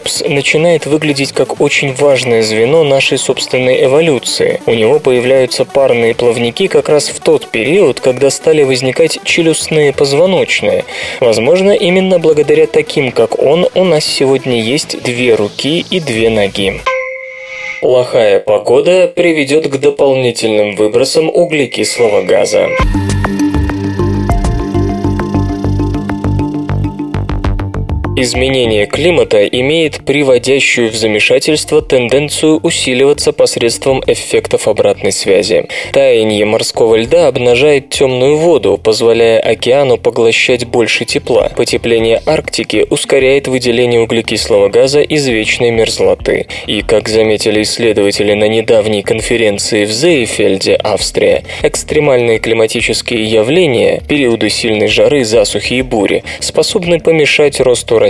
Эофанеропс начинает выглядеть как очень важное звено нашей собственной эволюции. У него появляются парные плавники как раз в тот период, когда стали возникать челюстные позвоночные. Возможно, именно благодаря таким, как он, у нас сегодня есть две руки и две ноги. Плохая погода приведет к дополнительным выбросам углекислого газа. Изменение климата имеет приводящую в замешательство тенденцию усиливаться посредством эффектов обратной связи. Таяние морского льда обнажает темную воду, позволяя океану поглощать больше тепла. Потепление Арктики ускоряет выделение углекислого газа из вечной мерзлоты. И, как заметили исследователи на недавней конференции в Зейфельде, Австрия, экстремальные климатические явления, периоды сильной жары, засухи и бури, способны помешать росту растений,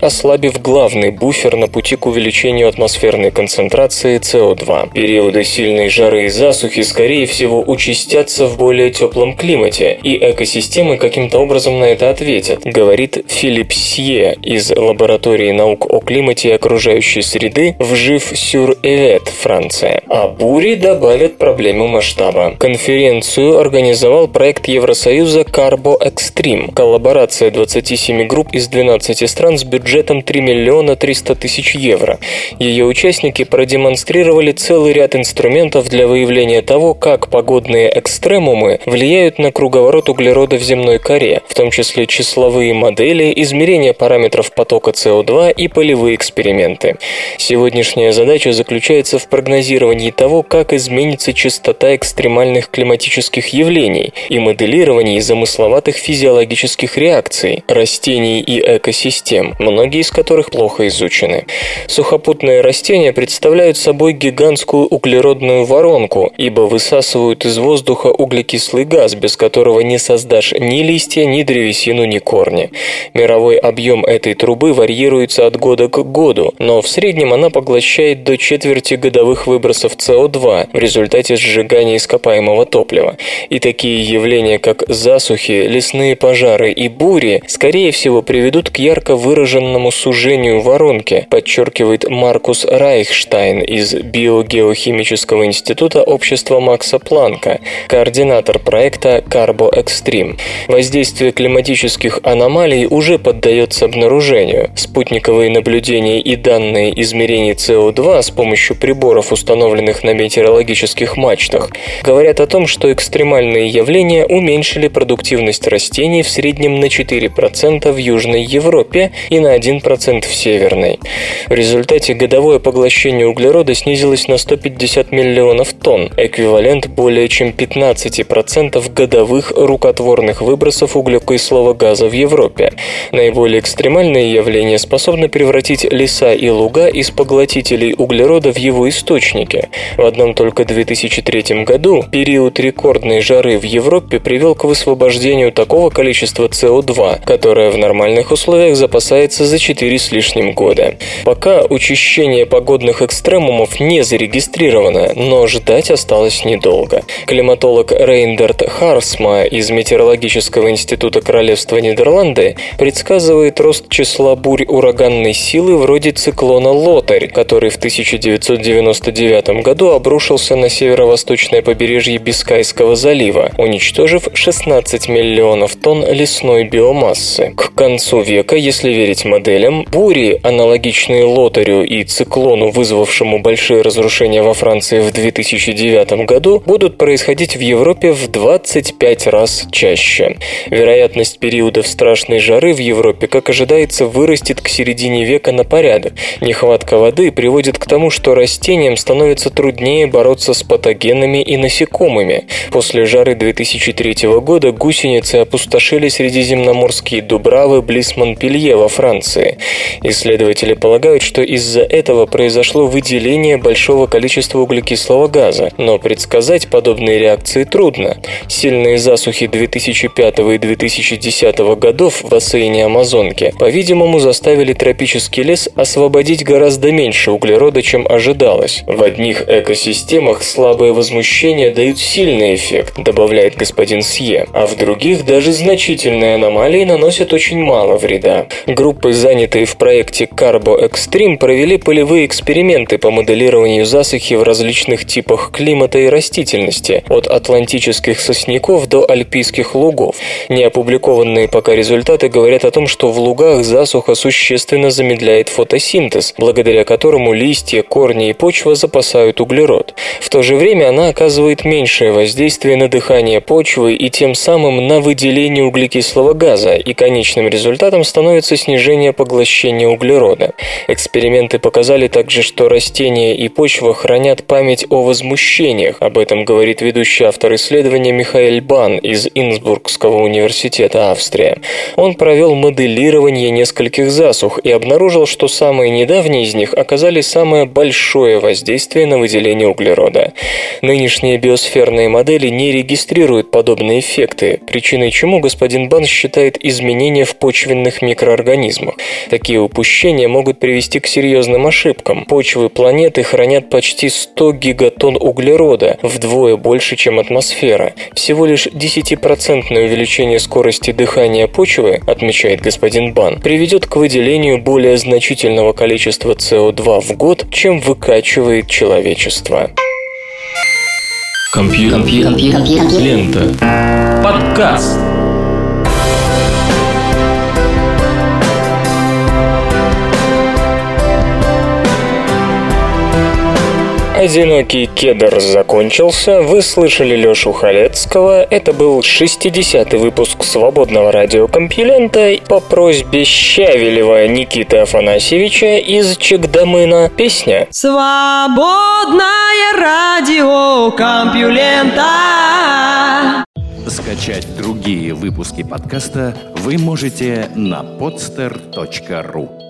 ослабив главный буфер на пути к увеличению атмосферной концентрации СО2. Периоды сильной жары и засухи, скорее всего, участятся в более теплом климате, и экосистемы каким-то образом на это ответят, говорит Филипп Сье из лаборатории наук о климате и окружающей среды в Жив-Сюр-Эвет, Франция. А бури добавят проблему масштаба. Конференцию организовал проект Евросоюза Carbo Extreme, коллаборация 27 групп из 12 стран с бюджетом 3 миллиона 300 тысяч евро. Ее участники продемонстрировали целый ряд инструментов для выявления того, как погодные экстремумы влияют на круговорот углерода в земной коре, в том числе числовые модели, измерения параметров потока СО2 и полевые эксперименты. Сегодняшняя задача заключается в прогнозировании того, как изменится частота экстремальных климатических явлений и моделировании замысловатых физиологических реакций растений и экосистем, многие из которых плохо изучены. Сухопутные растения представляют собой гигантскую углеродную воронку, ибо высасывают из воздуха углекислый газ, без которого не создашь ни листья, ни древесину, ни корни. Мировой объем этой трубы варьируется от года к году, но в среднем она поглощает до четверти годовых выбросов СО2 в результате сжигания ископаемого топлива. И такие явления, как засухи, лесные пожары и бури, скорее всего приведут к ярко выраженному сужению воронки, подчеркивает Маркус Райхштайн из Биогеохимического института общества Макса Планка, координатор проекта Carbo Extreme. Воздействие климатических аномалий уже поддается обнаружению. Спутниковые наблюдения и данные измерений СО2 с помощью приборов, установленных на метеорологических мачтах, говорят о том, что экстремальные явления уменьшили продуктивность растений в среднем на 4% в Южной Европе и на 1% в Северной. В результате годовое поглощение углерода снизилось на 150 миллионов тонн, эквивалент более чем 15% годовых рукотворных выбросов углекислого газа в Европе. Наиболее экстремальные явления способны превратить леса и луга из поглотителей углерода в его источники. В одном только 2003 году период рекордной жары в Европе привел к высвобождению такого количества СО2, которое в нормальных условиях запасается за 4 с лишним года. Пока учащение погодных экстремумов не зарегистрировано, но ждать осталось недолго. Климатолог Рейндерт Харсма из Метеорологического института Королевства Нидерланды предсказывает рост числа бурь ураганной силы вроде циклона Лотарь, который в 1999 году обрушился на северо-восточное побережье Бискайского залива, уничтожив 16 миллионов тонн лесной биомассы. К концу века, если верить моделям, бури, аналогичные Лотарю и циклону, вызвавшему большие разрушения во Франции в 2009 году, будут происходить в Европе в 25 раз чаще. Вероятность периодов страшной жары в Европе, как ожидается, вырастет к середине века на порядок. Нехватка воды приводит к тому, что растениям становится труднее бороться с патогенами и насекомыми. После жары 2003 года гусеницы опустошили средиземноморские дубравы близ Монпелье, Монпелье во Франции. Исследователи полагают, что из-за этого произошло выделение большого количества углекислого газа, но предсказать подобные реакции трудно. Сильные засухи 2005 и 2010 годов в бассейне Амазонки, по-видимому, заставили тропический лес освободить гораздо меньше углерода, чем ожидалось. В одних экосистемах слабые возмущения дают сильный эффект, добавляет господин Сье, а в других даже значительные аномалии наносят очень мало вреда. Группы, занятые в проекте Carbo Extreme, провели полевые эксперименты по моделированию засухи в различных типах климата и растительности, от атлантических сосняков до альпийских лугов. Неопубликованные пока результаты говорят о том, что в лугах засуха существенно замедляет фотосинтез, благодаря которому листья, корни и почва запасают углерод. В то же время она оказывает меньшее воздействие на дыхание почвы и тем самым на выделение углекислого газа, и конечным результатом становится снижение поглощения углерода. Эксперименты показали также, что растения и почва хранят память о возмущениях. Об этом говорит ведущий автор исследования Михаил Бан из Инсбургского университета Австрия. Он провел моделирование нескольких засух и обнаружил, что самые недавние из них оказали самое большое воздействие на выделение углерода. Нынешние биосферные модели не регистрируют подобные эффекты, причиной чему господин Бан считает изменения в почвенных микроорганизмах. Такие упущения могут привести к серьезным ошибкам. Почвы планеты хранят почти 100 гигатон углерода, вдвое больше, чем атмосфера. Всего лишь 10% увеличение скорости дыхания почвы, отмечает господин Бан, приведет к выделению более значительного количества СО2 в год, чем выкачивает человечество.
Компьютер. Лента. Подкаст.
«Одинокий кедр» закончился, вы слышали Лёшу Халецкого, это был 60-й выпуск свободного радиокомпилента по просьбе Щавелева Никиты Афанасьевича из Чекдамына песня.
Свободное радио Компьюлента.
Скачать другие выпуски подкаста вы можете на podster.ru